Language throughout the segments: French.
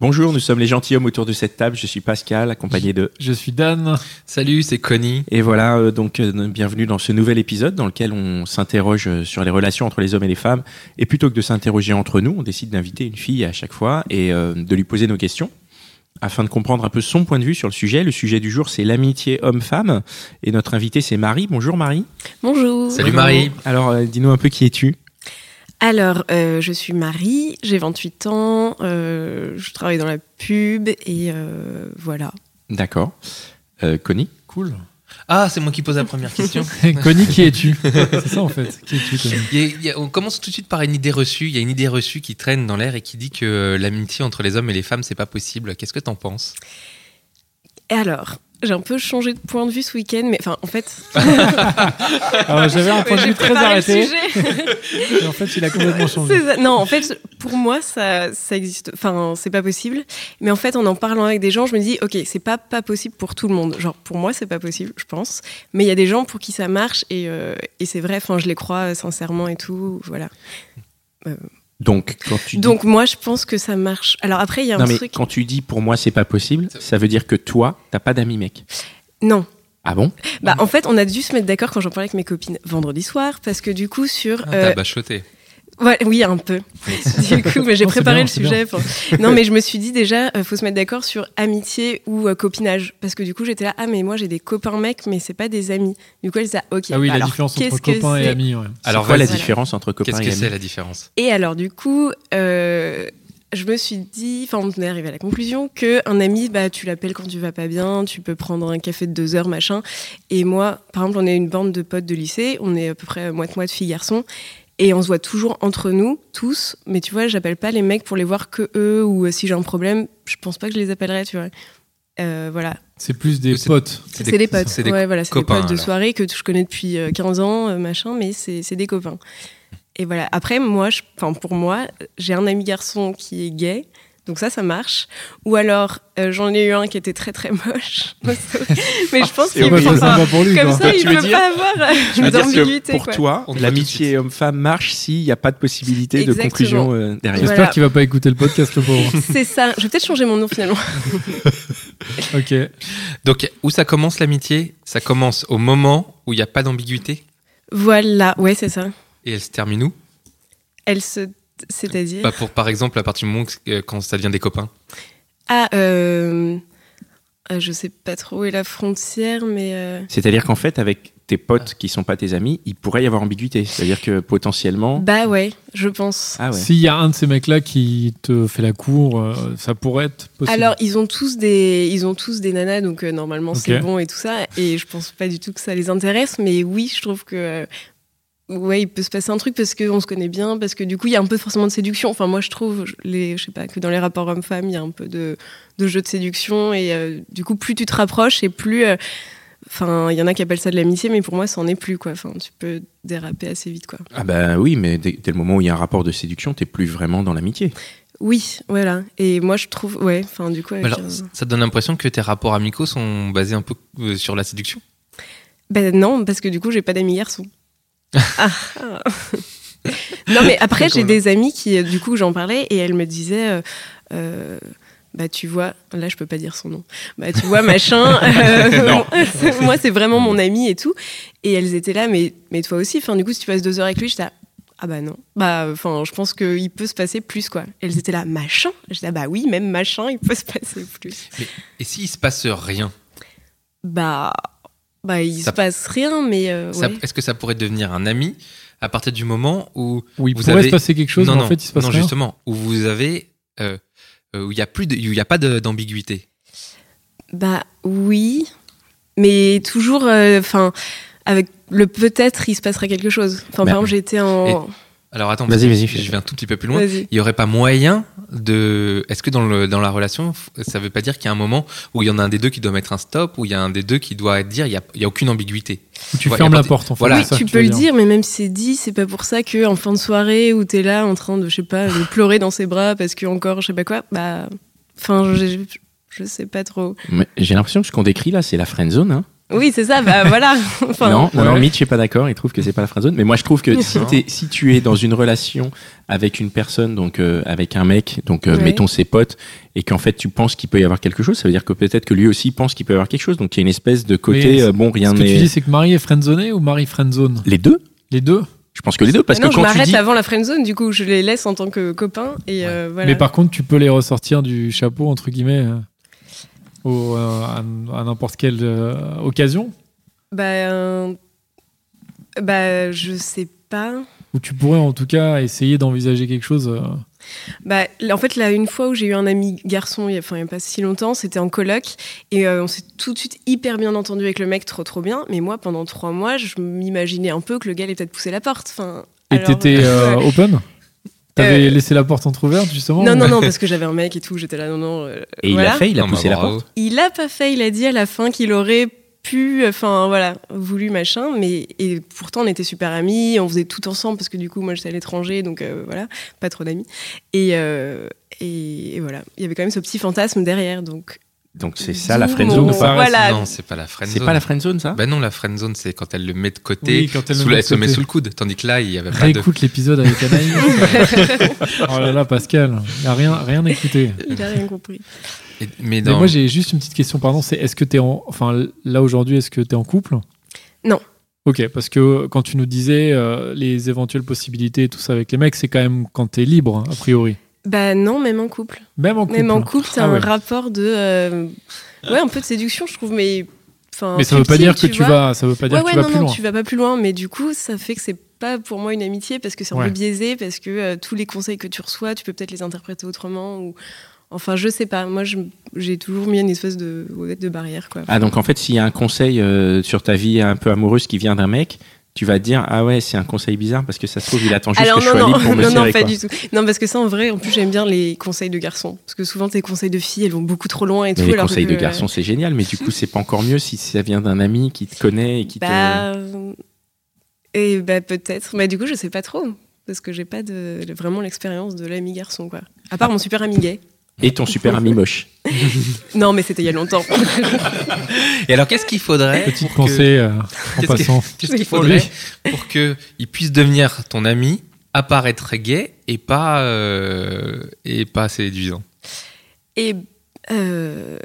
Bonjour, nous sommes les gentilshommes autour de cette table. Je suis Pascal, accompagné de. Je suis Dan. Salut, c'est Connie. Et voilà, euh, donc euh, bienvenue dans ce nouvel épisode dans lequel on s'interroge euh, sur les relations entre les hommes et les femmes. Et plutôt que de s'interroger entre nous, on décide d'inviter une fille à chaque fois et euh, de lui poser nos questions afin de comprendre un peu son point de vue sur le sujet. Le sujet du jour, c'est l'amitié homme-femme. Et notre invitée, c'est Marie. Bonjour Marie. Bonjour. Salut Marie. Alors, euh, dis-nous un peu qui es-tu Alors, euh, je suis Marie, j'ai 28 ans, euh, je travaille dans la pub et euh, voilà. D'accord. Euh, Connie Cool. Ah, c'est moi qui pose la première question. Connie, qui es-tu? C'est ça en fait. Qui es-tu, Connie? Il y a- il y a- on commence tout de suite par une idée reçue. Il y a une idée reçue qui traîne dans l'air et qui dit que l'amitié entre les hommes et les femmes, c'est pas possible. Qu'est-ce que t'en penses? Et alors, j'ai un peu changé de point de vue ce week-end, mais enfin, en fait. Alors, J'avais un point de vue très arrêté. sujet. Et en fait, il a complètement changé. Non, en fait, pour moi, ça, ça existe. Enfin, c'est pas possible. Mais en fait, en en parlant avec des gens, je me dis, ok, c'est pas pas possible pour tout le monde. Genre, pour moi, c'est pas possible, je pense. Mais il y a des gens pour qui ça marche et, euh, et c'est vrai. Enfin, je les crois euh, sincèrement et tout. Voilà. Donc, quand tu dis- Donc moi, je pense que ça marche. Alors après, il y a un non, mais truc. quand tu dis pour moi c'est pas possible, ça veut dire que toi, t'as pas d'amis mec. Non. Ah bon? Bah, en fait, on a dû se mettre d'accord quand j'en parlais avec mes copines vendredi soir, parce que du coup, sur. Ah, euh, T'as bachoté. Ouais, oui, un peu. du coup, mais j'ai préparé bien, le sujet. Non, mais je me suis dit déjà, euh, faut se mettre d'accord sur amitié ou euh, copinage. Parce que du coup, j'étais là, ah, mais moi, j'ai des copains mecs, mais c'est pas des amis. Du coup, elle ah, ok. Ah oui, bah la alors, différence entre qu'est-ce que copains et amis. Ouais. Alors, quoi la différence entre copains Qu'est-ce et que amis c'est la différence? Et alors, du coup, euh, je me suis dit, enfin, on est arrivé à la conclusion que un ami, bah, tu l'appelles quand tu vas pas bien, tu peux prendre un café de deux heures, machin. Et moi, par exemple, on est une bande de potes de lycée, on est à peu près moite-moite filles-garçons. Et on se voit toujours entre nous, tous. Mais tu vois, j'appelle pas les mecs pour les voir que eux, ou euh, si j'ai un problème, je pense pas que je les appellerai, tu vois. Euh, voilà. C'est plus des potes. C'est des potes. C'est des ouais, voilà, c'est des copains, potes de alors. soirée que je connais depuis euh, 15 ans, euh, machin, mais c'est c'est des copains. Et voilà. Après, moi, je- enfin, pour moi, j'ai un ami garçon qui est gay. Donc ça, ça marche. Ou alors, euh, j'en ai eu un qui était très très moche. mais je pense c'est qu'il peut pas. pour lui. Comme quoi. ça, Tu il peut dire- pas avoir Tu euh, veux dire que d'ambiguïté. pour quoi. toi, l'amitié homme-femme marche s'il n'y a pas de possibilité de conclusion euh, derrière. J'espère Voilà. qu'il va pas écouter le podcast, le pauvre. C'est ça. Je vais peut-être changer mon nom finalement. ok. Donc, où ça commence l'amitié? Ça commence au moment où il n'y a pas d'ambiguïté? Voilà. Ouais, c'est ça. et elle se termine où? Elle se. C'est-à-dire. Bah, pour, Par exemple, à partir du moment que- euh, quand ça devient des copains. Ah, euh... je sais pas trop où est la frontière, mais. euh, C'est-à-dire qu'en fait, avec tes potes qui sont pas tes amis, il pourrait y avoir ambiguïté. C'est-à-dire que potentiellement. Bah ouais, je pense. Ah ouais. S'il y a un de ces mecs-là qui te fait la cour, euh, ça pourrait être possible. Alors, ils ont tous des, ils ont tous des nanas, donc euh, normalement c'est bon et tout ça. Et je pense pas du tout que ça les intéresse, mais oui, je trouve que euh, ouais, il peut se passer un truc parce qu'on se connaît bien, parce que du coup, il y a un peu forcément de séduction. Enfin, moi, je trouve, les, je sais pas, que dans les rapports hommes-femmes, il y a un peu de, de jeu de séduction. Et euh, du coup, plus tu te rapproches et plus. euh, Enfin, il y en a qui appellent ça de l'amitié, mais pour moi, ça en est plus, quoi. Enfin, tu peux déraper assez vite, quoi. Ah bah oui, mais dès, dès le moment où il y a un rapport de séduction, t'es plus vraiment dans l'amitié. Oui, voilà. Et moi, je trouve, ouais, enfin, du coup, avec Alors, ça te donne l'impression que tes rapports amicaux sont basés un peu euh, sur la séduction? Ben non, parce que du coup, j'ai pas d'amis garçons. Ah, non, mais après, j'ai des amis qui, euh, du coup, j'en parlais et elles me disaient, euh, euh, bah tu vois, là, je peux pas dire son nom. Bah tu vois, machin. euh, moi, c'est vraiment mon ami et tout. Et elles étaient là, mais, mais toi aussi. Enfin, du coup, si tu passes deux heures avec lui, j'étais là, ah bah non. Bah, enfin, je pense qu'il peut se passer plus, quoi. Elles étaient là, machin. J'étais là, bah oui, même machin, il peut se passer plus. Et s'il se passe rien? Bah, bah il Ça- se passe rien, mais euh, ouais. Est-ce que ça pourrait devenir un ami à partir du moment où Où il vous pourrait avez- se passer quelque chose, non, mais non, en fait, il se passe non rien. justement, où vous avez euh, euh, où il y a plus de, où il y a pas d'ambiguïté. Bah oui, mais toujours, enfin, avec le peut-être, il se passera quelque chose. Enfin, Bah, par exemple, j'étais en. Alors attends, Vas-y, vas-y, Je vais un tout petit peu plus loin. Il y aurait pas moyen de. Est-ce que dans, le, dans la relation, ça veut pas dire qu'il y a un moment où il y en a un des deux qui doit mettre un stop, où il y a un des deux qui doit dire il y a, il y a aucune ambiguïté Où tu Ouais, fermes la porte en fait. Voilà. Oui, ça tu peux le dire. dire, mais même si c'est dit, c'est pas pour ça que en fin de soirée où t'es là en train de, je sais pas, de pleurer dans ses bras parce que encore, je sais pas quoi, bah, enfin, je, je sais pas trop. Mais J'ai l'impression que ce qu'on décrit là, c'est la friend zone. Hein Oui, c'est ça, bah voilà. Enfin, non, non, non. Mitch n'est pas d'accord. Il trouve que c'est pas la friend zone. Mais moi, je trouve que si, tu es dans une relation avec une personne, donc euh, avec un mec, donc euh, Ouais. mettons ses potes, et qu'en fait tu penses qu'il peut y avoir quelque chose, ça veut dire que peut-être que lui aussi pense qu'il peut y avoir quelque chose. Donc il y a une espèce de côté, euh, bon, rien Ce que tu n'est. dis, c'est que Marie est friendzonée ou Marie friendzone? Les deux Les deux? Je pense que les deux, parce non, que je quand tu m'arrête dis. avant la friendzone, du coup, je les laisse en tant que copain et euh, voilà. Mais par contre, tu peux les ressortir du chapeau, entre guillemets, au, euh, à, à n'importe quelle euh, occasion Bah, euh, bah, je sais pas. Ou tu pourrais en tout cas essayer d'envisager quelque chose. Bah, en fait, là, une fois où j'ai eu un ami garçon, il y a, enfin, pas si longtemps, c'était en coloc, et euh, on s'est tout de suite hyper bien entendu avec le mec, trop trop bien. Mais moi, pendant trois mois, je m'imaginais un peu que le gars allait peut-être pousser la porte. Enfin, Et t'étais euh, open? T'avais Euh, laissé la porte entrouverte justement Non, ou- non, non, parce que j'avais un mec et tout, j'étais là, non, non. euh, Et il a fait, il a Non, poussé bah, la porte. Il a pas fait, il a dit à la fin qu'il aurait pu, enfin voilà, voulu machin, mais et pourtant on était super amis, on faisait tout ensemble parce que du coup moi j'étais à l'étranger, donc euh, voilà, pas trop d'amis. Et, euh, et, et voilà, il y avait quand même ce petit fantasme derrière, donc Donc c'est ça la D'où friend mon- zone ou pas Voilà. Non, c'est pas la friend C'est zone. pas la friend zone ça? Bah non, la friend zone, c'est quand elle le met de côté, Oui, quand elle le met la- de se met sous le coude. Tandis que là, il y avait pas de. Réécoute l'épisode avec Anaïs. oh là là, Pascal, il a rien, rien écouté. il a rien compris. Et- Mais Mais dans. moi, j'ai juste une petite question, pardon. C'est est-ce que t'es en, enfin, là aujourd'hui, est-ce que t'es en couple? Non. Ok, parce que quand tu nous disais euh, les éventuelles possibilités et tout ça avec les mecs, c'est quand même quand t'es libre, hein, a priori. Bah non, même en couple. Même en couple. Même en couple, t'as Ah un ouais. rapport de, euh, ouais, un peu de séduction, je trouve, mais enfin. Mais ça veut pas dire que tu vas, ça veut pas dire ouais, que tu vas non, plus non, loin. tu vas pas plus loin, mais du coup, ça fait que c'est pas pour moi une amitié parce que c'est un Ouais. peu biaisé, parce que euh, tous les conseils que tu reçois, tu peux peut-être les interpréter autrement ou. Enfin, je sais pas. Moi, j'ai toujours mis une espèce de barrière, quoi. Ah donc en fait s'il y a un conseil euh, sur ta vie un peu amoureuse qui vient d'un mec, tu vas te dire ah ouais c'est un conseil bizarre parce que ça se trouve il attend juste Alors que je non, sois non, libre pour me non, non, pas quoi. du tout. Non, parce que ça, en vrai, en plus, j'aime bien les conseils de garçons, parce que souvent tes conseils de filles, elles vont beaucoup trop loin et tout. Les alors conseils que, de garçon c'est génial mais du coup c'est pas encore mieux si ça vient d'un ami qui te connaît et qui te Bah, et bah peut-être. Mais du coup, je sais pas trop. Parce que j'ai pas de, vraiment l'expérience de l'ami garçon, quoi. À part mon super ami gay. Et ton super ami moche. Non, mais c'était il y a longtemps. Et alors, qu'est-ce qu'il faudrait Petite pour que- pensée euh, en Qu'est-ce que- passant. Qu'est-ce qu'il faudrait pour que il puisse devenir ton ami, apparaître gay et pas euh, et pas séduisant? Et, euh,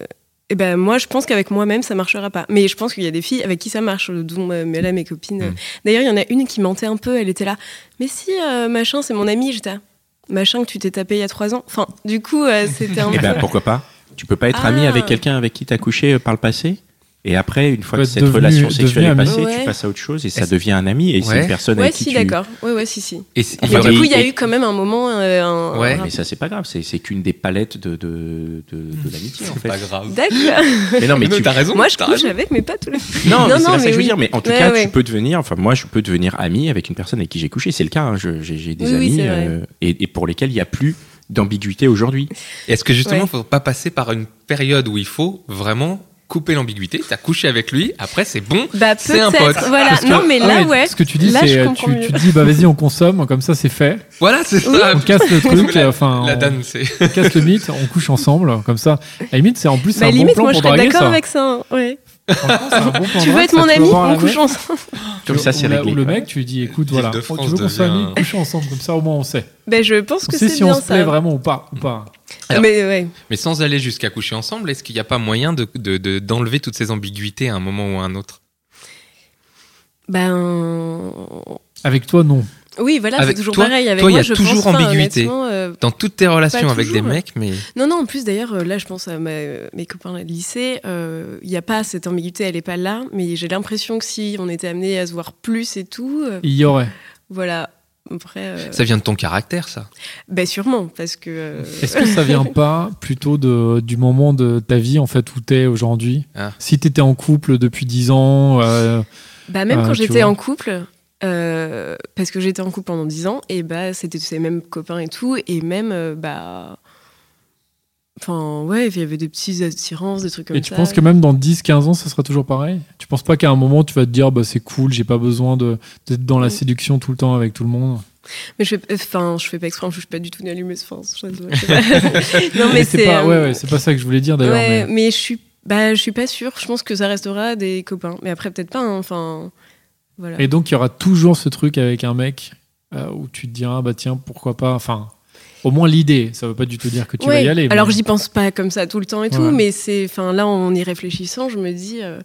et ben moi, je pense qu'avec moi-même, ça marchera pas. Mais je pense qu'il y a des filles avec qui ça marche, dont euh, là, mes copines. Mm. D'ailleurs, il y en a une qui mentait un peu. Elle était là. Mais si, euh, machin, c'est mon ami. J'étais là, machin que tu t'es tapé il y a trois ans. Enfin, du coup, euh, c'était un Et peu. ben pourquoi pas Tu peux pas être Ah. ami avec quelqu'un avec qui t'as couché euh, par le passé? Et après, une fois que cette devenu- relation sexuelle est passée, Ouais. tu passes à autre chose et ça devient un ami et c'est une personne Ouais, avec qui si, tu... d'accord. Ouais, ouais, si, si. Et y Mais aurait- du coup, il y a et- eu quand même un moment. euh, un- Ouais, un Mais ça, c'est pas grave, c'est c'est qu'une des palettes de, de, de, de l'amitié, en c'est fait. pas grave. D'accord. Mais non, mais tu... t'as raison. Moi, je couche avec, mais pas tous les. Non, mais c'est non, pas ça que je veux oui. dire, mais en tout Ouais, cas, ouais. tu peux devenir, enfin, moi, je peux devenir ami avec une personne avec qui j'ai couché, c'est le cas, hein, je- j'ai j'ai des amis, c'est euh, et, et pour lesquels il n'y a plus d'ambiguïté aujourd'hui. Est-ce que justement, il Ouais. faut pas passer par une période où il faut vraiment couper l'ambiguïté T'as couché avec lui, après c'est bon. Bah C'est un pote. Voilà. Que- non, mais ah là, ouais. Ce que tu dis, c'est je euh, tu, tu te dis, bah vas-y, on consomme, comme ça c'est fait. Voilà, c'est ça. On casse le truc, La- enfin, La on- c'est. on casse le mythe, on couche ensemble, comme ça. À la limite, c'est en plus Bah un bon limite, plan moi, je pour serais draguer d'accord ça. avec ça. Ouais. Franchement, c'est un bon plan Tu veux être mon ami On couche ensemble. Comme ça, c'est réglé. Ou le mec, tu lui dis, écoute, voilà, tu veux qu'on soit amis, coucher ensemble, comme ça au moins on sait. Ben, je pense que c'est si on bien se plaît ça. vraiment ou pas. Ou pas. Mais sans aller jusqu'à coucher ensemble, est-ce qu'il n'y a pas moyen de de- de- d'enlever toutes ces ambiguïtés à un moment ou à un autre? Ben. Avec toi, non. Oui, voilà, c'est Avec toujours toi- pareil. Avec toi, il y a je toujours pas, ambiguïté. euh, Dans toutes tes relations avec des mecs, mais Non, non, en plus d'ailleurs, euh, là je pense à ma- mes copains de lycée, euh, il n'y a pas cette ambiguïté, elle n'est pas là, mais j'ai l'impression que si on était amené à se voir plus et tout, euh, Il y aurait. voilà. Après, euh, ça vient de ton caractère, ça. ben sûrement, parce que. euh, Est-ce que ça vient pas plutôt de, du moment de ta vie en fait où t'es aujourd'hui? Ah. Si t'étais en couple depuis 10 ans, euh, Bah, même Euh, quand j'étais en couple, Euh, parce que j'étais en couple pendant 10 ans et bah c'était ses mêmes copains et tout et même euh, bah enfin ouais il y avait des petites attirances des trucs comme Et ça tu penses que même dans 10-15 ans, ça sera toujours pareil? Tu penses pas qu'à un moment, tu vas te dire, bah, c'est cool, j'ai pas besoin d'être dans la Mm. séduction tout le temps avec tout le monde? Mais je fais enfin je fais pas exprès je suis pas du tout une allumeuse enfin non mais c'est pas, euh, ouais, ouais, c'est pas ça que je voulais dire d'ailleurs. ouais, mais- mais je suis bah je suis pas sûre je pense que ça restera des copains mais après peut-être pas hein, enfin voilà Et donc, il y aura toujours ce truc avec un mec euh, où tu te diras, bah tiens, pourquoi pas. Enfin, au moins l'idée, ça veut pas du tout dire que tu vas y aller. Alors mais- j'y pense pas comme ça tout le temps et tout, Ouais. mais c'est, enfin là en y réfléchissant, je me dis euh,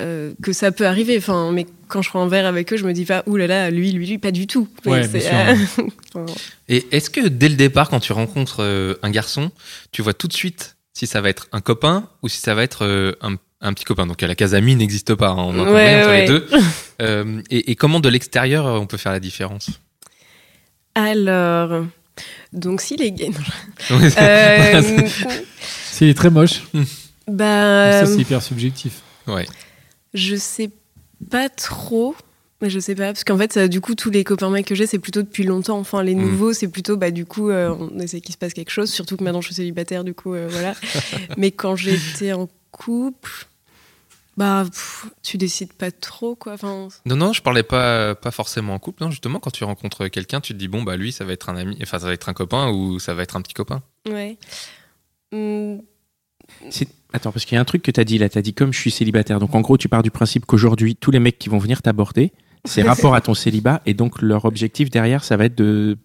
euh, que ça peut arriver. Enfin, mais quand je prends un verre avec eux, je me dis pas, ouh là là, lui, lui, lui, pas du tout. Mais Ouais, c'est, bien sûr. euh, enfin, Et est-ce que dès le départ, quand tu rencontres euh, un garçon, tu vois tout de suite si ça va être un copain ou si ça va être euh, un, un petit copain Donc la case amie n'existe pas, hein, on entend Ouais, entre ouais. les deux. Euh, et, et comment de l'extérieur euh, on peut faire la différence? Alors, donc si les gays, non, Ouais, euh, C'est très moche. bah, ça, c'est hyper subjectif. Ouais. je sais pas trop. Mais je sais pas, parce qu'en fait, ça, du coup, tous les copains mecs que j'ai, c'est plutôt depuis longtemps. Enfin, les Mm. nouveaux, c'est plutôt, bah, du coup, euh, on essaie qu'il se passe quelque chose, surtout que maintenant je suis célibataire, du coup, euh, voilà. Mais quand j'étais en couple, bah, pff, tu décides pas trop, quoi. Enfin, Non, non, je parlais pas, pas forcément en couple. Non, justement, quand tu rencontres quelqu'un, tu te dis bon bah lui, ça va être un ami, enfin ça va être un copain ou ça va être un petit copain. ouais. Hum, C'est- Attends, parce qu'il y a un truc que tu as dit là. Tu as dit comme je suis célibataire. Donc en gros, tu pars du principe qu'aujourd'hui, tous les mecs qui vont venir t'aborder, c'est rapport à ton célibat. Et donc leur objectif derrière, ça va être de.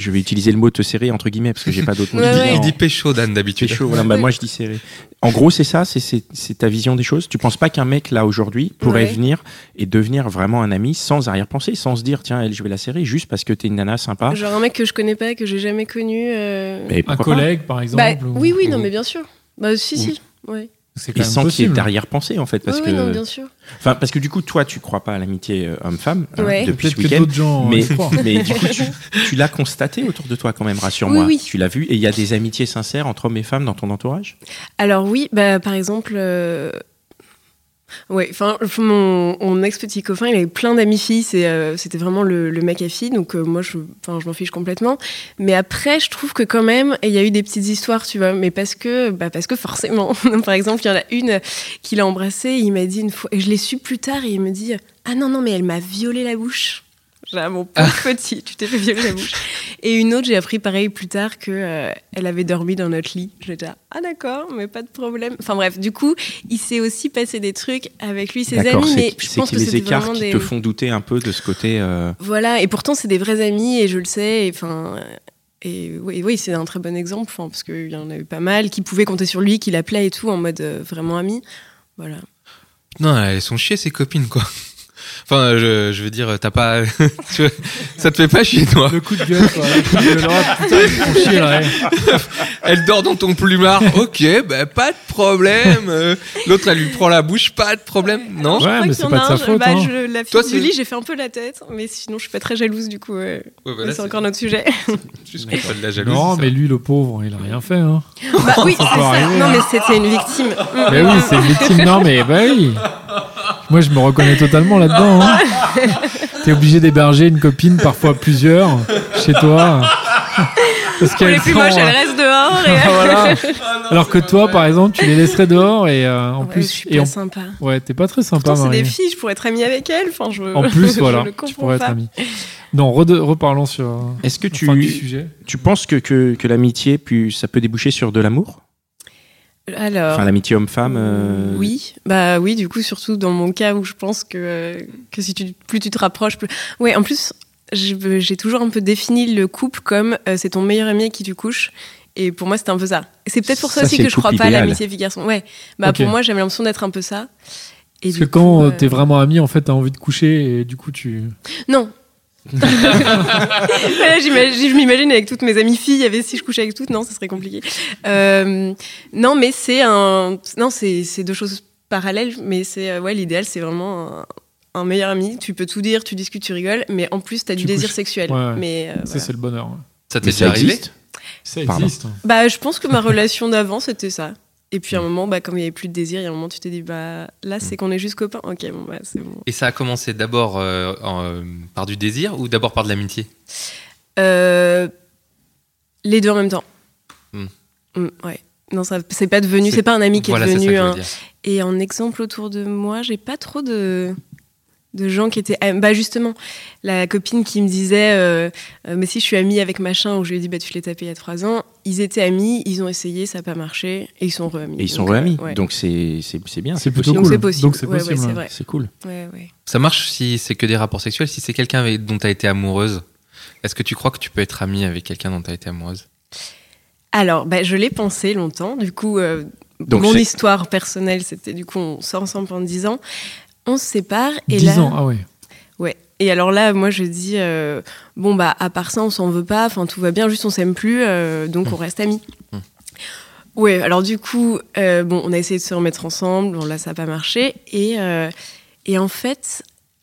Je vais utiliser le mot te serrer, entre guillemets, parce que j'ai pas d'autre mot. Ouais. Il dit pécho Dan d'habitude. Voilà, bah, moi je dis serré. En gros, c'est ça, c'est- c'est c'est ta vision des choses. Tu penses pas qu'un mec là aujourd'hui pourrait Ouais. venir et devenir vraiment un ami sans arrière-pensée, sans se dire tiens, elle, je vais la serrer juste parce que t'es une nana sympa. Genre un mec que je connais pas, que j'ai jamais connu. euh, Un pas collègue, par exemple. Bah, ou- oui, oui, non, ou- mais bien sûr. Bah, si, si. Ouais. C'est Et même sans qu'il y ait d'arrière-pensée en fait, parce Ouais, que, ouais, non, bien sûr. enfin, parce que du coup, toi, tu crois pas à l'amitié euh, homme-femme hein, Ouais. depuis ce que week-end. d'autres gens Mais, mais du coup, tu, tu l'as constaté autour de toi quand même, rassure-moi. Oui, oui. Tu l'as vu et il y a des amitiés sincères entre hommes et femmes dans ton entourage? Alors oui, bah par exemple, euh, ouais, enfin mon, mon ex petit copain, il avait plein d'amis filles, euh, c'était vraiment le, le mec à filles, donc euh, moi je, je m'en fiche complètement. Mais après, je trouve que quand même, il y a eu des petites histoires, tu vois, mais parce que, bah parce que forcément, par exemple, il y en a une qui l'a embrassé, il m'a dit une fois, et je l'ai su plus tard, et il me dit, ah non non mais elle m'a violé la bouche. J'ai Ah, mon pauvre petit, tu t'es fait violer la bouche. Et une autre, j'ai appris pareil plus tard que euh, elle avait dormi dans notre lit. J'étais là, ah d'accord, mais pas de problème. Enfin bref, du coup, il s'est aussi passé des trucs avec lui, ses amis, mais je c'est pense qu'il que les écarts qui des. te font douter un peu de ce côté. euh, Voilà, et pourtant c'est des vrais amis et je le sais. et Enfin. Et oui, oui c'est un très bon exemple, enfin, parce qu'il y en a eu pas mal qui pouvaient compter sur lui, qui l'appelaient et tout en mode euh, vraiment ami. Voilà. Non, elles sont chier ces copines quoi. Enfin, je, je veux dire, t'as pas, tu vois, ça te fait pas chier toi. Le coup de gueule, quoi. Le coup de gueule. Oh, putain, ils font chier, là. ouais. Elle dort dans ton plumard, ok, bah pas de problème. Euh, L'autre, elle lui prend la bouche, pas de problème, non Ouais, Je crois mais qu'il c'est y en pas a de sa faute, bah, hein. je- la fille Toi, du lit, j'ai fait un peu la tête, mais sinon je suis pas très jalouse du coup. Ouais, Mais c'est encore notre sujet. juste qu'on fait de la jalousie. Non, mais lui, le pauvre, il a rien fait. Hein. Bah oui, c'est ça. arriver, Non, hein. mais c'était une victime. Mais oui, c'est une victime. Non, mais bah oui. Moi, je me reconnais totalement là-dedans. Hein. T'es obligé d'héberger une copine, parfois plusieurs, chez toi. Parce Pour les plus sont, moches, elle euh, reste dehors. Et... voilà. Alors que toi, par exemple, tu les laisserais dehors et euh, en Ouais, plus, je suis et pas en- sympa. ouais, t'es pas très sympa, c'est des filles, je pourrais être amie avec elles. Enfin, je... En plus, je voilà, le tu pourrais pas. être ami. Non, reparlons sur euh, Est-ce que tu, sujet. tu penses que, que, que l'amitié, puis ça peut déboucher sur de l'amour? Alors. Enfin, l'amitié homme-femme euh, Oui, bah oui, du coup, surtout dans mon cas où je pense que, que si tu, plus tu te rapproches, plus. Ouais, en plus, j'ai toujours un peu défini le couple comme euh, c'est ton meilleur ami avec qui tu couches. Et pour moi, c'était un peu ça. C'est peut-être pour ça, Ça, aussi que je crois pas à l'amitié fille-garçon. Ouais, bah pour moi, j'avais l'impression d'être un peu ça. Et Parce du que quand coup, euh, euh, t'es vraiment ami, en fait, t'as envie de coucher et du coup, tu. Non. Voilà, je m'imagine avec toutes mes amies filles, avec si je couchais avec toutes, non, ça serait compliqué. Euh, non, mais c'est un, non, c'est c'est deux choses parallèles, mais c'est euh, ouais, l'idéal, c'est vraiment un, un meilleur ami. Tu peux tout dire, tu discutes, tu rigoles, mais en plus, t'as du Tu désir couches. sexuel. Ouais, ouais. Mais euh, voilà. c'est le bonheur. Ça t'est déjà arrivé existe? Ça existe. bah, je pense que ma relation d'avant, c'était ça. Et puis à un Mm. moment, bah, comme il n'y avait plus de désir, il y a un moment, tu t'es dit, bah là, c'est qu'on est juste copains. Ok, bon, bah c'est bon. Et ça a commencé d'abord euh, euh, par du désir ou d'abord par de l'amitié? Euh, les deux en même temps. Mm. Mm, ouais. Non, ça, c'est pas devenu, C'est- pas un ami qui Voilà, est c'est ça que devenu je veux un, dire. Et en exemple autour de moi, j'ai pas trop de, de gens qui étaient. ah, Bah justement, la copine qui me disait euh, euh, Mais si je suis amie avec machin, ou je lui ai dit Bah tu l'as tapé il y a trois ans, ils étaient amis, ils ont essayé, ça n'a pas marché, et ils sont re-amis. Et ils sont Donc, euh, re-amis. ouais. Donc c'est c'est- c'est bien. C'est plutôt Donc cool. c'est possible. Donc c'est Ouais, ouais, possible. c'est ouais. vrai. C'est cool. Ouais, ouais. Ça marche si c'est que des rapports sexuels, si c'est quelqu'un dont tu as été amoureuse. Est-ce que tu crois que tu peux être amie avec quelqu'un dont tu as été amoureuse? Alors, bah, je l'ai pensé longtemps. Du coup, euh, Donc mon histoire personnelle, c'était du coup, on sort ensemble pendant 10 ans. On se sépare. Et 10 là, ans, ah ouais. Ouais. Et alors là, moi, je dis, euh, bon, bah, à part ça, on s'en veut pas, enfin, tout va bien, juste on s'aime plus, euh, donc on reste amis. Mm. Ouais, alors du coup, euh, bon, on a essayé de se remettre ensemble, bon, là, ça n'a pas marché. Et, et en fait,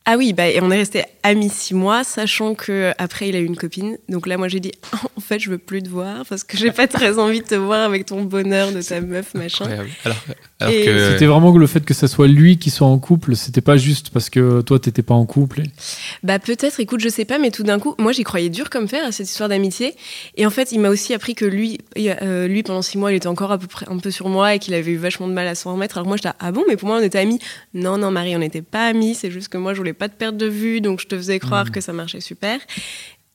ah oui, bah, et on est resté amis six mois, sachant que après il a eu une copine. Donc là, moi, j'ai dit, en fait, je veux plus te voir parce que j'ai pas très envie de te voir avec ton bonheur de ta meuf, machin. Incroyable. Alors, alors Et que. C'était vraiment que le fait que ça soit lui qui soit en couple, c'était pas juste parce que toi t'étais pas en couple. et- Bah peut-être, écoute, je sais pas, mais tout d'un coup, moi j'y croyais dur comme fer à cette histoire d'amitié. Et en fait, il m'a aussi appris que lui, euh, lui pendant six mois, il était encore à peu près un peu sur moi et qu'il avait eu vachement de mal à s'en remettre. Alors moi, j'étais ah bon, mais pour moi on était amis. Non, non, Marie, on n'était pas amis. C'est juste que moi je voulais pas te perdre de vue, donc je te faisais croire que ça marchait super.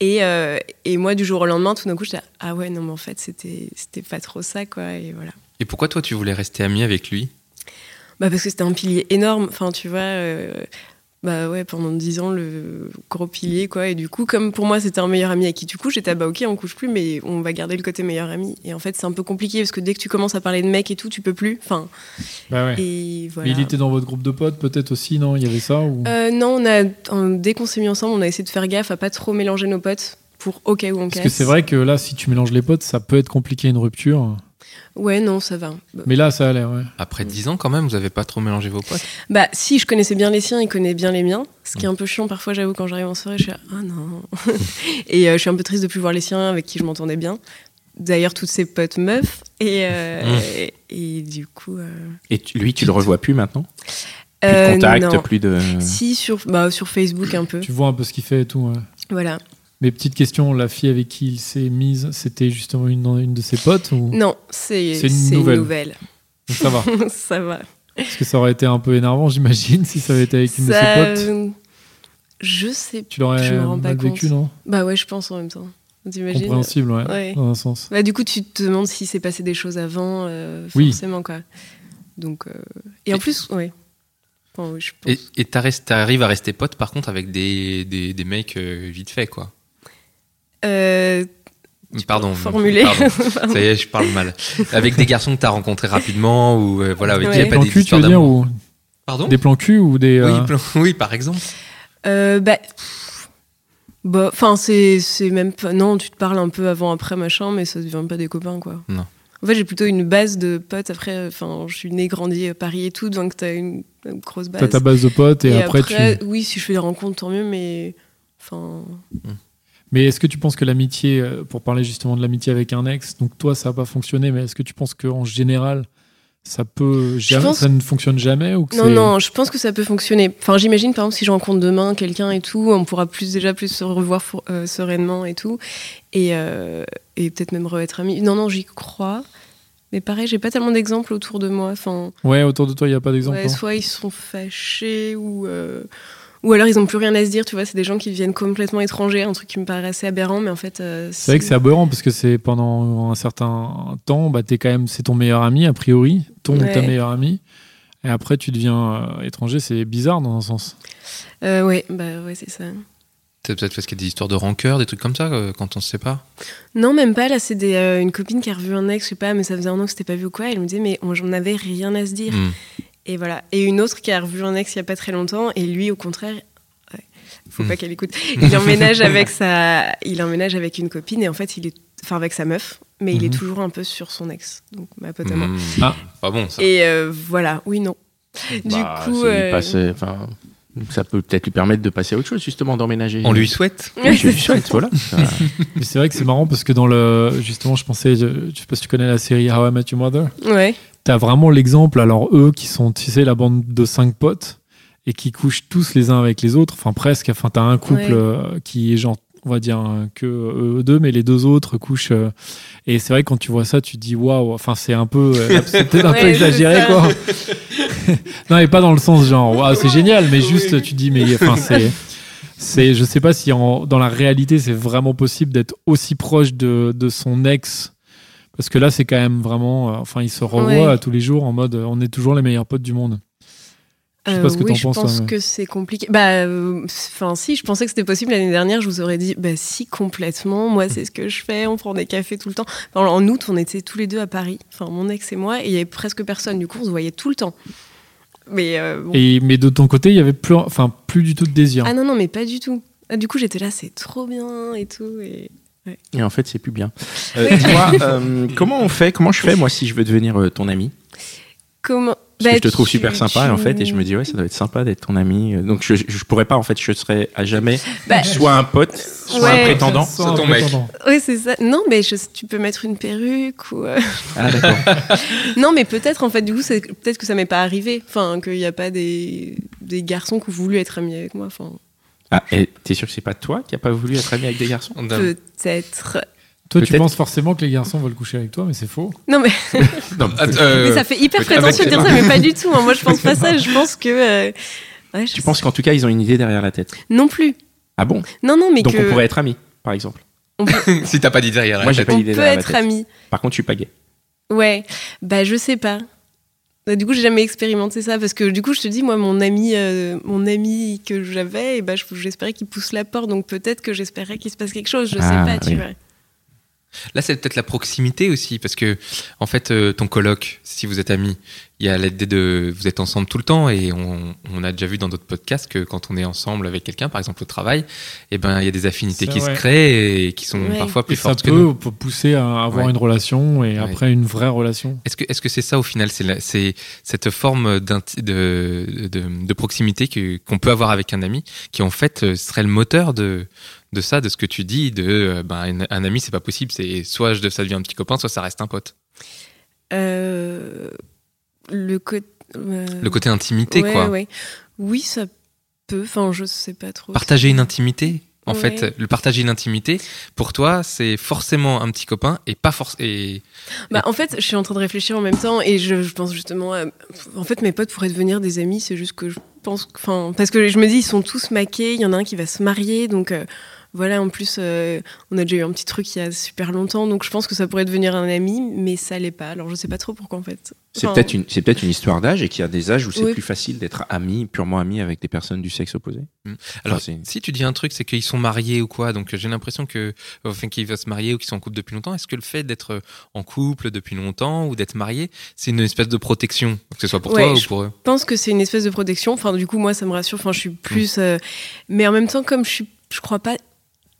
Et, euh, et moi, du jour au lendemain, tout d'un coup, j'étais ah ouais, non, mais en fait, c'était c'était pas trop ça, quoi. Et voilà. Et pourquoi toi tu voulais rester amie avec lui? Bah parce que c'était un pilier énorme. Enfin, tu vois, euh, bah ouais, pendant dix ans, le gros pilier, quoi. Et du coup, comme pour moi, c'était un meilleur ami avec qui tu couches, j'étais ah bah ok, on couche plus, mais on va garder le côté meilleur ami. Et en fait, c'est un peu compliqué parce que dès que tu commences à parler de mec et tout, tu peux plus. Enfin, Bah ouais. et voilà. Mais il était dans votre groupe de potes peut-être aussi, non? Il y avait ça ou... Euh, non, on a, dès qu'on s'est mis ensemble, on a essayé de faire gaffe à pas trop mélanger nos potes pour au cas où on Parce casse. que c'est vrai que là, si tu mélanges les potes, ça peut être compliqué une rupture. Ouais, non, ça va. Bah, Mais là, ça allait, ouais. Après 10 ans quand même, vous avez pas trop mélangé vos potes Bah, si, je connaissais bien les siens, il connaît bien les miens. Ce qui est un peu chiant parfois, j'avoue, quand j'arrive en soirée, je suis là, ah non. et euh, je suis un peu triste de plus voir les siens avec qui je m'entendais bien. D'ailleurs, toutes ses potes meufs. Et, euh, et, et du coup. euh, Et tu- lui, tu le revois plus maintenant? Plus de contact, non. plus de. Si, sur, bah, sur Facebook un peu. Tu vois un peu ce qu'il fait et tout. ouais. Voilà. Mais petite question, la fille avec qui il s'est mise, c'était justement une, une de ses potes ou... Non, c'est C'est une nouvelle. une nouvelle. Donc ça va. ça va. Parce que ça aurait été un peu énervant, j'imagine, si ça avait été avec une de ses potes. euh, Je sais. Tu l'aurais je me rends pas mal compte. vécu, non? Bah ouais, je pense en même temps. T'imagines? Compréhensible, ouais, Ouais. dans un sens. Bah, du coup, tu te demandes s'il s'est passé des choses avant, euh, Oui. forcément, quoi. Donc, euh, Et en plus, ouais. Enfin, oui, je pense. Et t'arrives à rester pote par contre avec des, des, des mecs euh, vite fait quoi. Euh, Pardon. formuler. pardon. Ça y est, je parle mal. Avec des garçons que t'as rencontrés rapidement ou euh, voilà, avec qui il Ouais. n'y Des a pas plans des cul, tu histoires veux dire d'amour. ou Pardon Des plans cul ou des. oui, euh, plan- oui, par exemple. Euh, bah, bah, enfin, c'est, c'est même pas. Non, tu te parles un peu avant, après, machin, mais ça devient pas des copains, quoi. Non. En fait, j'ai plutôt une base de potes. Après, enfin, je suis née, grandi à Paris et tout, donc t'as une, une grosse base. T'as ta base de potes et, après, tu. oui, si je fais des rencontres, tant mieux, mais enfin, Mais est-ce que tu penses que l'amitié, euh, pour parler justement de l'amitié avec un ex, donc toi ça n'a pas fonctionné, mais est-ce que tu penses qu'en général ça peut jamais, pense- ça ne fonctionne jamais ou que non, non, je pense que ça peut fonctionner. Enfin, j'imagine par exemple si je rencontre demain quelqu'un et tout, on pourra plus déjà plus se revoir euh, sereinement et tout, et, euh, et peut-être même re-être amis. Non, non, j'y crois. Mais pareil, j'ai pas tellement d'exemples autour de moi. Enfin, Ouais, autour de toi il n'y a pas d'exemple. Ouais, hein soit ils sont fâchés ou euh, ou alors ils ont plus rien à se dire. Tu vois, c'est des gens qui viennent complètement étrangers, un truc qui me paraît assez aberrant, mais en fait, euh, C'est vrai que c'est aberrant parce que c'est pendant un certain temps, bah, t'es quand même, c'est ton meilleur ami a priori, ton ou ta Ouais. meilleure amie, et après tu deviens euh, étranger, c'est bizarre dans un sens. Euh, ouais, bah ouais, c'est ça. C'est peut-être parce qu'il y a des histoires de rancœur, des trucs comme ça euh, quand on se sépare? Non, même pas. Là, c'est euh, une copine qui a revu un ex, je sais pas, mais ça faisait un an que c'était pas vu ou quoi. Elle me disait, mais on- j'en avais rien à se dire. Hmm. Et voilà. Et une autre qui a revu un ex il y a pas très longtemps, et lui, au contraire, ouais, faut pas qu'elle écoute. Il emménage avec sa, il emménage avec une copine, et en fait, il est, enfin, avec sa meuf, mais il est Mhm. toujours un peu sur son ex, donc ma pote à moi. Hmm. Ah. Pas bon ça. Et euh, voilà, oui, non. Du Bah, coup, c'est euh, passé- enfin, Ça peut peut-être lui permettre de passer à autre chose, justement, d'emménager. On lui souhaite. Oui, je lui souhaite, voilà. Mais c'est vrai que c'est marrant parce que dans le. Justement, je pensais. Je, je sais pas si tu connais la série How I Met Your Mother. Ouais. T'as vraiment l'exemple, alors eux qui sont, tu sais, la bande de cinq potes et qui couchent tous les uns avec les autres, enfin presque. Enfin, t'as un couple Ouais. euh, qui est genre, on va dire euh, que eux deux, mais les deux autres couchent. euh, et c'est vrai que quand tu vois ça, tu te dis waouh. Enfin, c'est un peu, euh, c'est peut-être un peu exagéré, quoi. non, et pas dans le sens genre waouh, c'est génial, mais juste tu dis mais enfin c'est. C'est, je sais pas si en- dans la réalité c'est vraiment possible d'être aussi proche de, de son ex parce que là, c'est quand même vraiment. euh, enfin, ils se revoient Ouais. euh, tous les jours en mode euh, on est toujours les meilleurs potes du monde. Je sais Euh, pas ce que oui, t'en je penses, pense toi, mais- que c'est compliqué. Bah, euh, enfin, si, je pensais que c'était possible l'année dernière, je vous aurais dit, bah, si, complètement. Moi, c'est ce que je fais. On prend des cafés tout le temps. Enfin, en août, on était tous les deux à Paris. Enfin, mon ex et moi, et il y avait presque personne. Du coup, on se voyait tout le temps. Mais euh, bon. Et, mais de ton côté, il y avait plus, enfin, plus du tout de désir. Ah non, non, mais pas du tout. Ah, du coup, j'étais là, c'est trop bien et tout. Et... Et en fait, c'est plus bien. Euh, dis-moi, euh, comment on fait Comment je fais, moi, si je veux devenir euh, ton ami? Comment Parce que Bah, je te trouve tu- super sympa, tu- en fait, et je me dis, ouais, ça doit être sympa d'être ton ami. Euh, Donc, je, je pourrais pas, en fait, je serais à jamais Bah, soit un pote, soit Ouais. un prétendant. C'est ton un mec. prétendant. Oui, c'est ça. Non, mais je- tu peux mettre une perruque ou. euh, Ah. Non, mais peut-être, en fait, du coup, c'est peut-être que ça m'est pas arrivé. Enfin, qu'il n'y a pas des, des garçons qui ont voulu être amis avec moi. Enfin, Ah, et t'es sûr que c'est pas toi qui a pas voulu être ami avec des garçons? Peut-être. Toi, tu penses forcément que les garçons veulent coucher avec toi, mais c'est faux. Non, mais, Non, Ah, euh, mais ça fait hyper prétentieux de dire ça, mais pas du tout. hein. Moi, je pense pas ça. Je pense que. euh, ouais, je Tu sais- penses qu'en tout cas, ils ont une idée derrière la tête? Non plus. Ah bon? Non, non, mais Donc, que. on pourrait être amis, par exemple. si t'as pas dit derrière la Moi, j'ai tête. pas on d'idée peut derrière la être amis. Par contre, je suis pas gay. Ouais. Bah, je sais pas. Bah, Du coup, j'ai jamais expérimenté ça parce que du coup, je te dis, moi, mon ami, euh, mon ami que j'avais, et bah, je- j'espérais qu'il pousse la porte, donc peut-être que j'espérais qu'il se passe quelque chose. Je Ah, sais pas, tu vois. Là, c'est peut-être la proximité aussi, parce que en fait, euh, ton coloc, si vous êtes amis, il y a l'idée de vous êtes ensemble tout le temps, et on, on a déjà vu dans d'autres podcasts que quand on est ensemble avec quelqu'un, par exemple au travail, eh ben il y a des affinités C'est qui se créent et qui sont Ouais. parfois plus Et ça fortes que nous. peut, peut pousser à avoir Ouais. une relation et Ouais. après une vraie relation. Est-ce que est-ce que c'est ça au final C'est la- c'est cette forme de, de, de proximité que- qu'on peut avoir avec un ami, qui en fait euh, serait le moteur de de ça, de ce que tu dis, de euh, ben, un, ami c'est pas possible, c'est soit je, ça devient un petit copain, soit ça reste un pote. Euh, le côté. euh, Le côté intimité ouais, quoi. ouais. Oui, ça peut. Enfin, je sais pas trop. Partager une intimité. En Ouais. fait, le partager une intimité, pour toi, c'est forcément un petit copain et pas forcément. Et... Bah, en fait, je suis en train de réfléchir en même temps et je, je pense justement. à- En fait, mes potes pourraient devenir des amis, c'est juste que je pense. Enfin, parce que je me dis, ils sont tous maqués, il y en a un qui va se marier, donc. euh, voilà, en plus, euh, on a déjà eu un petit truc il y a super longtemps, donc je pense que ça pourrait devenir un ami, mais ça l'est pas. Alors je sais pas trop pourquoi en fait. C'est Enfin, peut-être une, c'est peut-être une histoire d'âge et qu'il y a des âges où c'est Oui. plus facile d'être ami, purement ami avec des personnes du sexe opposé. Alors, Enfin, c'est- si tu dis un truc, c'est qu'ils sont mariés ou quoi, donc euh, j'ai l'impression que, enfin, qu'ils vont se marier ou qu'ils sont en couple depuis longtemps. Est-ce que le fait d'être euh, en couple depuis longtemps ou d'être marié, c'est une espèce de protection, que ce soit pour Ouais, toi ou je- pour eux? Je pense que c'est une espèce de protection. Enfin, du coup, moi, ça me rassure. Enfin, je suis plus. euh, Mais en même temps, comme je suis, je crois pas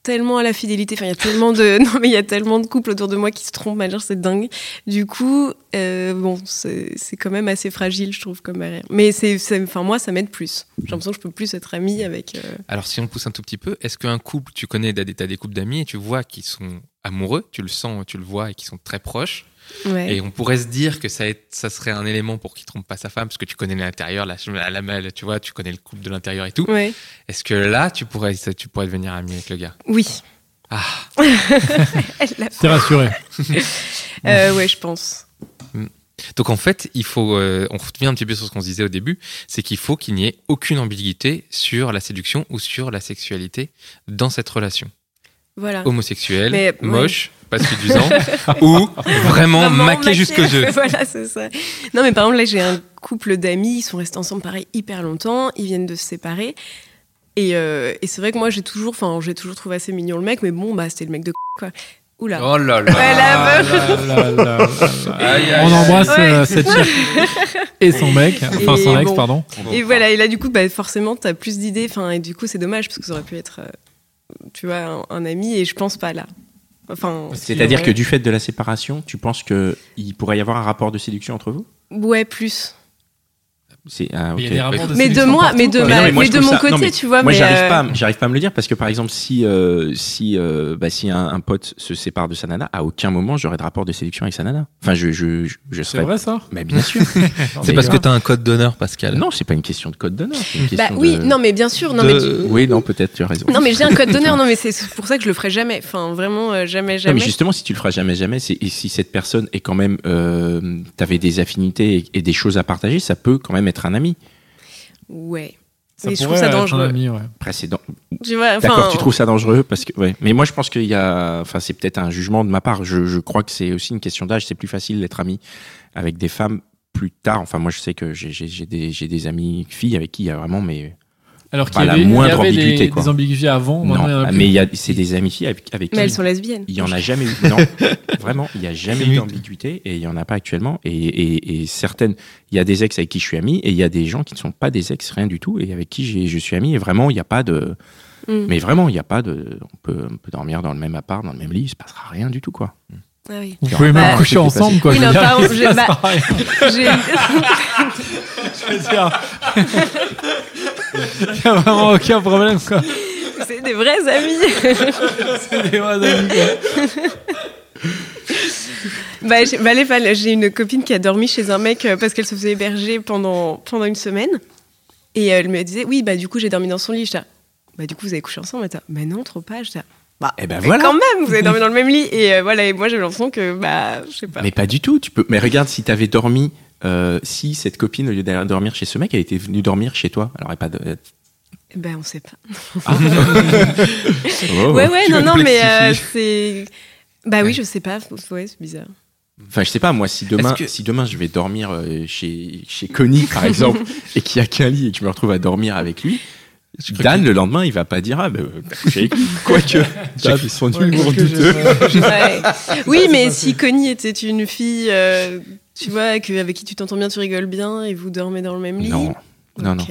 tellement à la fidélité. Enfin, il y a tellement de. Non, mais il y a tellement de couples autour de moi qui se trompent. Major, c'est dingue. Du coup, euh, bon, c'est quand même assez fragile, je trouve, comme barrière. Mais c'est, enfin, moi, ça m'aide plus. J'ai l'impression que je peux plus être amie avec. euh, Alors, si on pousse un tout petit peu, est-ce qu'un couple, tu connais t'as des couples d'amis et tu vois qu'ils sont amoureux, tu le sens, tu le vois et qu'ils sont très proches, Ouais. et on pourrait se dire que ça, est- ça serait un élément pour qu'il trompe pas sa femme, parce que tu connais l'intérieur, la, la, la- tu vois, tu connais le couple de l'intérieur et tout. Ouais. Est-ce que là, tu pourrais, ça- tu pourrais devenir ami avec le gars? Oui. Ah, T'es rassuré. Euh, ouais, je pense. Donc en fait, il faut, euh, on revient un petit peu sur ce qu'on se disait au début, c'est qu'il faut qu'il n'y ait aucune ambiguïté sur la séduction ou sur la sexualité dans cette relation. Voilà. Homosexuel, Mais, ouais. moche, pas séduisant, ou vraiment, Vraiment maqué jusqu'aux yeux. voilà, c'est ça. Non, mais par exemple, là, j'ai un couple d'amis, ils sont restés ensemble pareil hyper longtemps, ils viennent de se séparer. Et, euh, et c'est vrai que moi, j'ai toujours, enfin, j'ai toujours trouvé assez mignon le mec, mais bon, bah, c'était le mec de quoi. Oula. Oh là là. Voilà, là là là là. Aïe, aïe, On embrasse Ouais. euh, cette chère et son mec, enfin son ex, pardon. Et voilà, et là, du coup, bah, forcément, t'as plus d'idées, enfin, et du coup, c'est dommage, parce que ça aurait pu être, euh, tu vois, un, un ami, et je pense pas là. Enfin, C'est-à-dire que du fait de la séparation, tu penses qu'il pourrait y avoir un rapport de séduction entre vous? Ouais, plus. C'est ah, Mais de Mais de sélection moi, partout, mais de quoi. Mais ma- non, mais moi, mais je de mon ça- non, côté, mais tu vois. Moi, mais, j'arrive euh, pas, à- j'arrive pas à me le dire parce que par exemple, si euh, si euh, bah, si un, un pote se sépare de sa nana, à aucun moment j'aurai de rapport de séduction avec sa nana. Enfin, je je je, je C'est serais. vrai ça? Mais bien sûr. C'est parce que t'as un code d'honneur, Pascal. non, c'est pas une question de code d'honneur. c'est Bah oui, de- non, mais bien sûr. Non, de- mais tu- Oui, non, peut-être tu as raison. Non, mais j'ai un code d'honneur. Non, mais c'est pour ça que je le ferai jamais. Enfin, vraiment, euh, jamais, Non, jamais. mais justement, si tu le feras jamais, jamais, c'est et si cette personne est quand même, euh, t'avais des affinités et, et des choses à partager, ça peut quand même être un ami. Ouais. Ça mais je trouve pourrait ça être un dangereux. ami, ouais. Précédent. Tu vois, D'accord, tu trouves ça dangereux parce que, ouais. Mais moi, je pense qu'il y a, enfin, c'est peut-être un jugement de ma part. Je, je crois que c'est aussi une question d'âge. C'est plus facile d'être ami avec des femmes plus tard. Enfin, moi, je sais que j'ai, j'ai, j'ai des, j'ai des amis filles avec qui il y a vraiment, mais Alors qu'il y la avait, il y moindre avait ambiguïté, des, quoi. des ambiguïtés avant. y non. plus. Mais il y a, c'est des amies filles avec, avec Mais qui elles sont lesbiennes. il y en a jamais eu. Non, vraiment, il y a jamais eu d'ambiguïté et il y en a pas actuellement. Et, et, et certaines, il y a des ex avec qui je suis ami et il y a des gens qui ne sont pas des ex, rien du tout, et avec qui je suis ami. Et vraiment, il n'y a pas de. Mm. Mais vraiment, il n'y a pas de. On peut, on peut dormir dans le même appart, dans le même lit, il se passera rien du tout, quoi. Ah oui. Vous pouvez même Bah, coucher ensemble, quoi. Oui, non, pardon, j'ai- bah-. J'ai- Je veux dire, Il n'y a vraiment aucun problème, quoi. C'est des vrais amis. C'est des vrais amis, quoi. bah, j'ai bah, j'ai une copine qui a dormi chez un mec euh, parce qu'elle se faisait héberger pendant, pendant une semaine. Et elle me disait, oui, bah du coup, j'ai dormi dans son lit. Là, bah du coup, vous avez couché ensemble? Elle là, bah non, trop pas. Là, bah, Eh ben mais voilà. quand même, vous avez dormi dans le même lit. Et euh, voilà, et moi, j'ai l'impression que, bah, je sais pas. Mais pas du tout. Tu peux. Mais regarde, si t'avais dormi, euh, si cette copine, au lieu d'aller dormir chez ce mec, elle était venue dormir chez toi, elle aurait pas de. Ben, on sait pas. Ah. Oh. ouais, ouais, non, non, mais euh, c'est. Bah oui, je sais pas. Ouais, c'est bizarre. Enfin, je sais pas, moi, si demain, que- si demain je vais dormir euh, chez, chez Connie, par exemple, et qu'il y a qu'un lit et que je me retrouve à dormir avec lui, Dan, le lendemain, il va pas dire, ah, ben, avec lui. Quoique, ils sont Ouais, humour je- douteux. Ouais. Oui, mais si Connie était une fille, euh, tu vois, que, avec qui tu t'entends bien, tu rigoles bien et vous dormez dans le même lit. Non, non, non.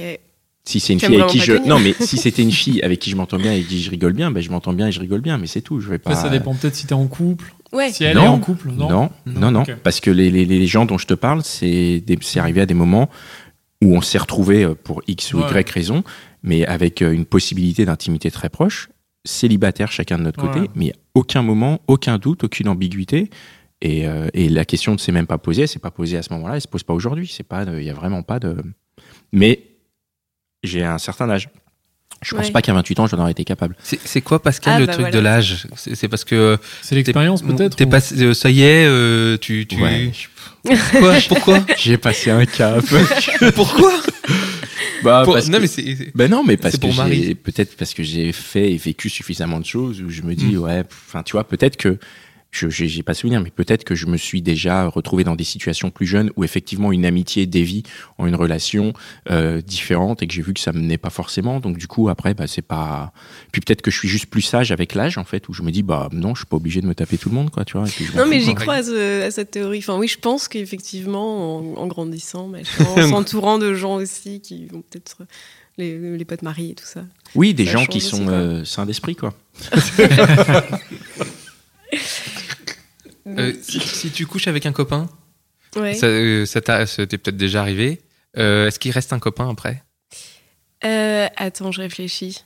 Si c'est une fille avec qui je, non, mais si c'était une fille avec qui je m'entends bien et qui je rigole bien, ben, je m'entends bien et je rigole bien, mais c'est tout. Je vais pas. Après, ça dépend peut-être si t'es en couple. Ouais. Si elle Non. est en couple, non Non, non, non, parce que les, les, les gens dont je te parle, c'est c'est arrivé à des moments où on s'est retrouvé pour X ou Ouais. Y raison, mais avec euh, une possibilité d'intimité très proche, célibataire chacun de notre côté, Ouais. mais aucun moment, aucun doute, aucune ambiguïté. Et, euh, et la question ne s'est même pas posée, elle s'est pas posée à ce moment-là, elle se pose pas aujourd'hui. C'est pas, il y a vraiment pas de. Mais j'ai un certain âge. Je pense Ouais. pas qu'à 28 ans, j'en aurais été capable. C'est c'est quoi, Pascal, Ah, le bah truc voilà. de l'âge? C'est c'est parce que C'est l'expérience peut-être T'es ou- passé, euh, ça y est, euh, tu, tu... Ouais. Quoi Pourquoi? J'ai passé un cap. Pourquoi? Bah, Pour- parce Non, que- mais c'est. c'est- Ben non, mais parce C'est que j'ai peut-être parce que j'ai fait et vécu suffisamment de choses où je me Mm. dis ouais, enfin tu vois, peut-être que je j'ai pas souvenir, mais peut-être que je me suis déjà retrouvé dans des situations plus jeunes où effectivement une amitié dévie en une relation euh, différente et que j'ai vu que ça menait pas forcément. Donc du coup après, bah c'est pas. Puis peut-être que je suis juste plus sage avec l'âge en fait, où je me dis bah non, je suis pas obligé de me taper tout le monde quoi, tu vois. et puis Non, mais j'y crois à, ce- à cette théorie. Enfin, oui, je pense qu'effectivement, en, en grandissant, machin, en s'entourant de gens aussi qui vont peut-être les, les potes mariés et tout ça. Oui, des ça gens qui sont euh, sains d'esprit quoi. Euh, si, si tu couches avec un copain, Ouais. ça, euh, ça t'est peut-être déjà arrivé. euh, Est-ce qu'il reste un copain après? Euh, attends, je réfléchis.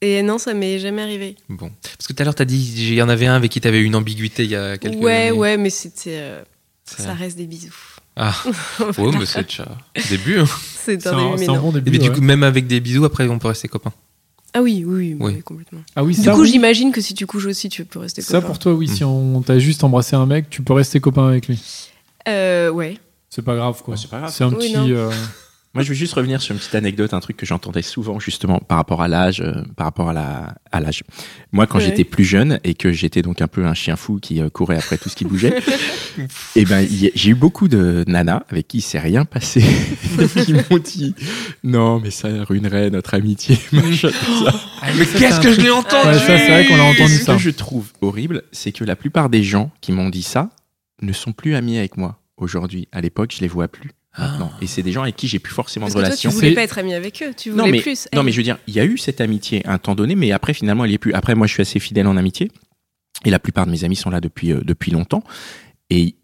Et non, ça m'est jamais arrivé. Bon. Parce que tout à l'heure, t'as dit il y en avait un avec qui t'avais eu une ambiguïté il y a quelques Ouais, années. ouais, mais c'était. euh, Ça- reste des bisous. Ah, ouais, mais c'est déjà le début. hein. C'est un un, début, mais c'est un bon Et début. puis, du ouais. coup, même avec des bisous, après, on peut rester copains. Ah oui, oui, oui, complètement. Ah oui, Du ça, coup, oui. j'imagine que si tu couches aussi, tu peux rester ça copain. pour toi, oui. Si on t'a juste embrassé un mec, tu peux rester copain avec lui. Euh, ouais. C'est pas grave, quoi. Ouais, c'est pas grave. C'est un Oui, petit. euh, Moi, je veux juste revenir sur une petite anecdote, un truc que j'entendais souvent justement par rapport à l'âge, euh, par rapport à la à l'âge. Moi, quand Ouais. j'étais plus jeune et que j'étais donc un peu un chien fou qui euh, courait après tout ce qui bougeait, et ben y a- j'ai eu beaucoup de nanas avec qui il s'est rien passé, qui m'ont dit non mais ça ruinerait notre amitié. machin, ça. Mais qu'est-ce que je l'ai entendu Ouais, ça, c'est vrai qu'on Et entendu ce ça. que je trouve horrible, c'est que la plupart des gens qui m'ont dit ça ne sont plus amis avec moi aujourd'hui. À l'époque, je les vois plus. Maintenant. Et c'est des gens avec qui j'ai plus forcément Parce de que toi, tu voulais pas être ami avec eux. Tu voulais Non mais, plus. non mais je veux dire, il y a eu cette amitié à un temps donné, mais après finalement elle y est plus. Après moi je suis assez fidèle en amitié et la plupart de mes amis sont là depuis euh, depuis longtemps. Et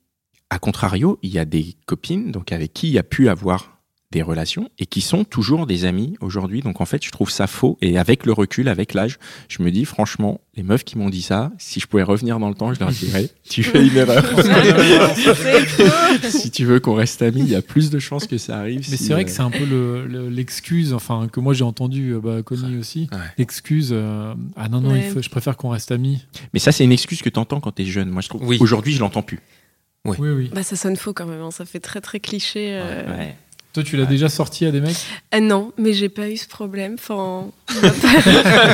à contrario, il y a des copines donc avec qui il y a pu avoir des relations et qui sont toujours des amis aujourd'hui. Donc en fait, je trouve ça faux. Et avec le recul, avec l'âge, je me dis franchement, les meufs qui m'ont dit ça, si je pouvais revenir dans le temps, je leur dirais, tu fais une erreur. si tu veux qu'on reste amis, il y a plus de chances que ça arrive. Mais si, c'est vrai euh, que c'est un peu le- le- l'excuse, enfin que moi j'ai entendu, euh, bah, Connie aussi, Ouais. l'excuse. euh, ah non non, Ouais. il faut- je préfère qu'on reste amis. Mais ça, c'est une excuse que tu entends quand tu es jeune. Moi, je trouve. Oui. Aujourd'hui, je l'entends plus. Oui oui. Bah, ça sonne faux quand même, hein, ça fait très très cliché. euh. Ouais. Toi tu l'as déjà sorti à des mecs Ah non, mais j'ai pas eu ce problème. Enfin,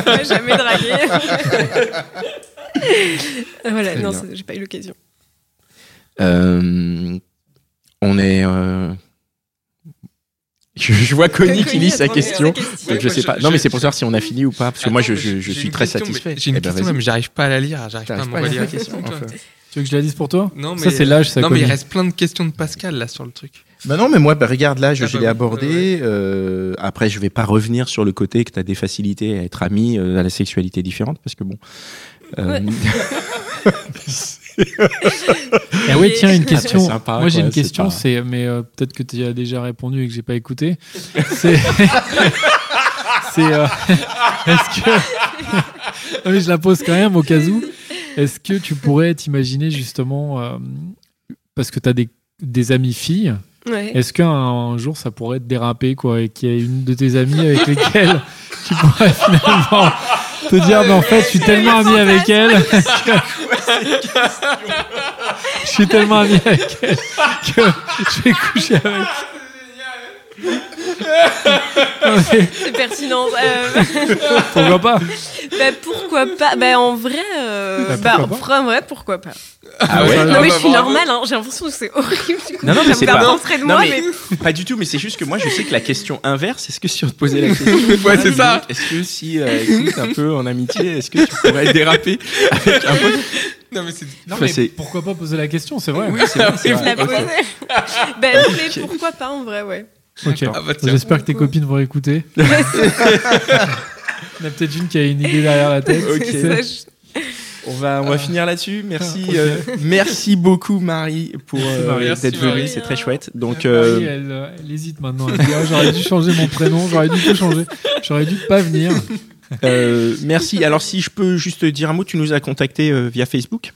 pas- jamais dragué. voilà, Très non, j'ai pas eu l'occasion. Euh, on est. euh, Je, je vois Connie qui lit sa question. Donc je sais pas. non, mais c'est pour savoir si on a fini ou pas. Parce que moi, je, suis très question, satisfait. J'ai une Eh ben, question, mais j'arrive pas à la lire. J'arrive pas à T'arrives pas à lire m'envoyer la question enfin. Tu veux que je la dise pour toi? Non, mais Ça c'est l'âge, ça. Non, mais il reste plein de questions de Pascal là sur le truc. Bah non, mais moi, bah, regarde là, je, Ah je bah l'ai oui, abordé. euh, après, je vais pas revenir sur le côté que tu as des facilités à être ami euh, à la sexualité différente, parce que bon. euh, Ah ouais, tiens, une question. Sympa, Moi, j'ai une question, pas- c'est, mais euh, peut-être que tu y as déjà répondu et que j'ai pas écouté. C'est, c'est, euh, est-ce que, Non, mais je la pose quand même au cas où. Est-ce que tu pourrais t'imaginer justement, euh, parce que tu as des, des amies filles, Ouais. est-ce qu'un un jour ça pourrait te déraper, quoi, et qu'il y ait une de tes amies avec lesquelles tu pourrais finalement te dire, mais en fait, je suis tellement ami avec elle. que- je suis tellement ami avec elle que je vais coucher avec. Non, C'est pertinent. Euh, pourquoi pas bah, pourquoi pas? Bah en vrai, euh, Bah, bah, pourquoi en vrai, pourquoi pas Ah ouais Non Ah mais bah, je suis normale, hein, j'ai l'impression que c'est horrible. Du coup, Non, non, mais c'est pas- de non, moi, mais- mais... Pas du tout, mais c'est juste que moi, je sais que la question inverse, est-ce que si on te posait la question, Ouais, c'est ça. Est-ce que si, euh, écoute, un peu en amitié, est-ce que tu pourrais déraper avec un Non, mais c'est. Non, Enfin, mais c'est- pourquoi pas poser la question, c'est vrai. Oui, c'est vrai. vrai. bah non, mais pourquoi pas en vrai, ouais. Ok. Ah bah. J'espère que tes copines vont écouter. Il y en a peut-être une qui a une idée derrière la tête. On va, on va finir là-dessus. Merci, Ok. euh, merci beaucoup Marie pour euh, d'être venue. C'est très chouette. Donc, Marie, euh, elle, euh, elle hésite maintenant. Ah, j'aurais dû changer mon prénom, j'aurais dû tout changer. J'aurais dû pas venir. euh, merci. Alors, si je peux juste dire un mot, tu nous as contacté euh, via Facebook?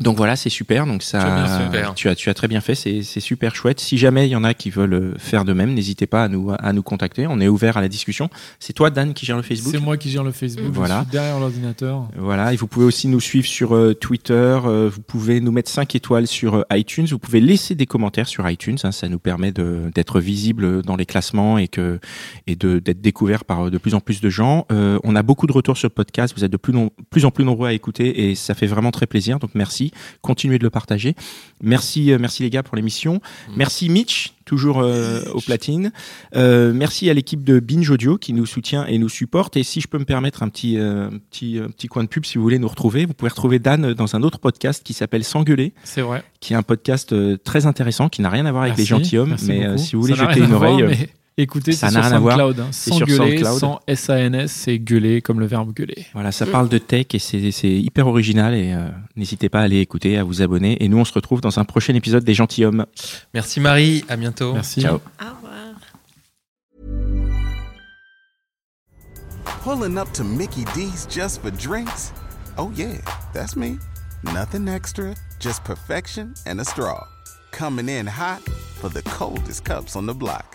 Donc voilà, c'est super. Donc ça, Tu as super. tu as, tu as très bien fait. C'est, super chouette. Si jamais il y en a qui veulent euh, faire de même, n'hésitez pas à nous, à nous contacter. On est ouvert à la discussion. C'est toi, Dan, qui gère le Facebook. C'est moi qui gère le Facebook. Voilà. Je suis derrière l'ordinateur. Voilà, et vous pouvez aussi nous suivre sur euh, Twitter, euh, vous pouvez nous mettre 5 étoiles sur euh, iTunes, vous pouvez laisser des commentaires sur iTunes, hein, ça nous permet d'être visible dans les classements et que et d'être découvert par de plus en plus de gens. On a beaucoup de retours sur le podcast, vous êtes de plus, non- plus en plus nombreux à écouter et ça fait vraiment très plaisir, donc merci, continuez de le partager. Merci, euh, merci les gars pour l'émission. Merci Mitch, toujours euh, au platine. Euh, merci à l'équipe de Binge Audio qui nous soutient et nous supporte. Et si je peux me permettre un petit, euh, petit, petit coin de pub, si vous voulez nous retrouver, vous pouvez retrouver Dan dans un autre podcast qui s'appelle S'engueuler, C'est vrai. qui est un podcast très intéressant, qui n'a rien à voir avec Merci, les gentilshommes. Mais si vous voulez jeter une oreille, mais Écoutez, ça c'est n'a rien à voir. Hein. C'est Sans sur gueuler, SoundCloud. sans S-A-N-S, c'est gueuler comme le verbe gueuler. voilà, ça parle de tech et c'est hyper original. Et euh, n'hésitez pas à aller écouter, à vous abonner. Et nous, on se retrouve dans un prochain épisode des gentilshommes. Merci Marie, à bientôt. Merci. Ciao. Au revoir. Pulling up to Mickey D's just for drinks? Oh, yeah, that's me. Nothing extra, just perfection and a straw. Coming in hot for the coldest cups on the block.